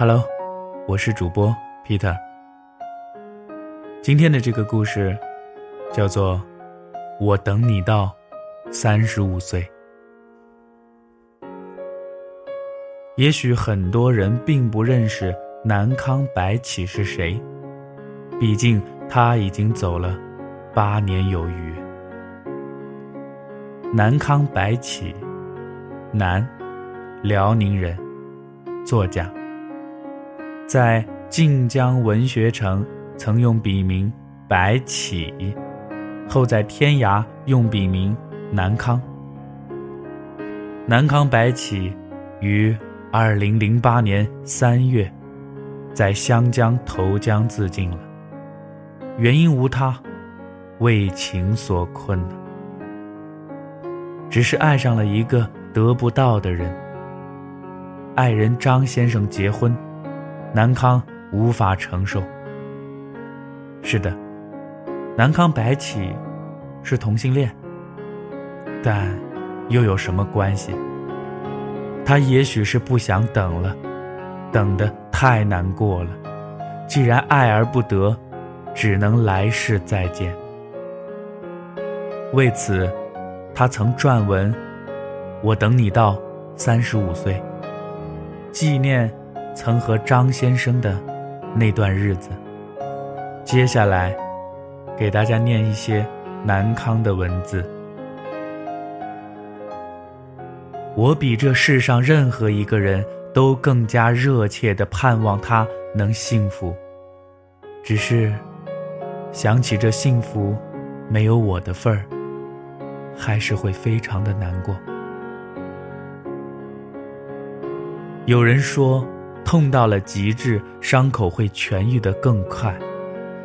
Hello，我是主播 Peter。今天的这个故事叫做《我等你到三十五岁》。也许很多人并不认识南康白起是谁，毕竟他已经走了八年有余。南康白起，南，辽宁人，作家。在晋江文学城曾用笔名白起，后在天涯用笔名南康。南康白起于二零零八年三月，在湘江投江自尽了。原因无他，为情所困只是爱上了一个得不到的人。爱人张先生结婚。南康无法承受。是的，南康白起是同性恋，但又有什么关系？他也许是不想等了，等得太难过了。既然爱而不得，只能来世再见。为此，他曾撰文：“我等你到三十五岁，纪念。”曾和张先生的那段日子。接下来，给大家念一些南康的文字。我比这世上任何一个人都更加热切的盼望他能幸福，只是想起这幸福没有我的份儿，还是会非常的难过。有人说。痛到了极致，伤口会痊愈得更快，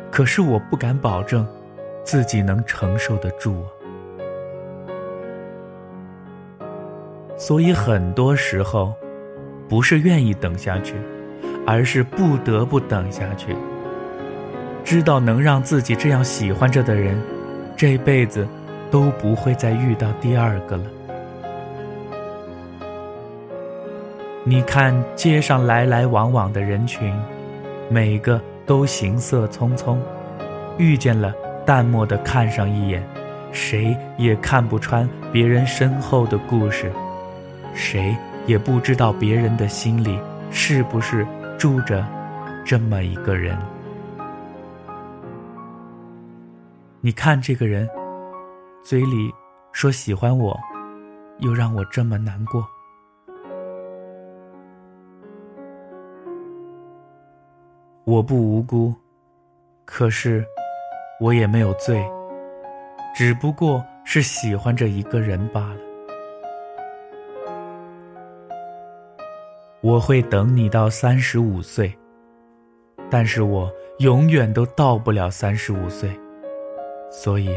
可是我不敢保证自己能承受得住啊。所以很多时候，不是愿意等下去，而是不得不等下去。知道能让自己这样喜欢着的人，这辈子都不会再遇到第二个了。你看街上来来往往的人群，每个都行色匆匆，遇见了淡漠的看上一眼，谁也看不穿别人身后的故事，谁也不知道别人的心里是不是住着这么一个人。你看这个人，嘴里说喜欢我，又让我这么难过。我不无辜，可是我也没有罪，只不过是喜欢着一个人罢了。我会等你到三十五岁，但是我永远都到不了三十五岁，所以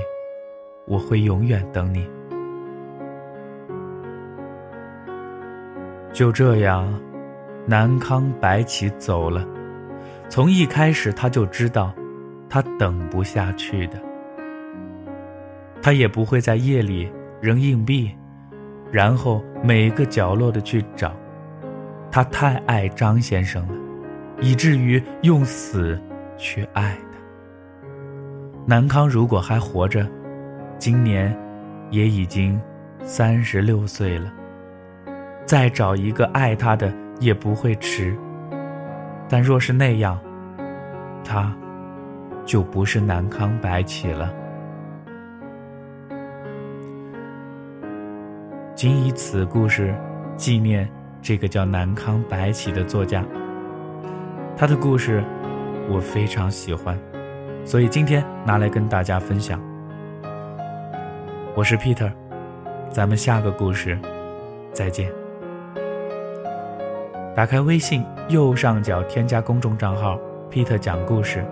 我会永远等你。就这样，南康白起走了。从一开始他就知道，他等不下去的。他也不会在夜里扔硬币，然后每个角落的去找。他太爱张先生了，以至于用死去爱他。南康如果还活着，今年也已经三十六岁了，再找一个爱他的也不会迟。但若是那样，他就不是南康白起了。仅以此故事纪念这个叫南康白起的作家。他的故事我非常喜欢，所以今天拿来跟大家分享。我是 Peter，咱们下个故事再见。打开微信右上角添加公众账号 “Peter 讲故事”，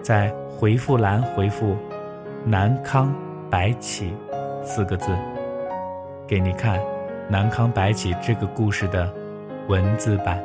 在回复栏回复“南康白起”四个字，给你看南康白起这个故事的文字版。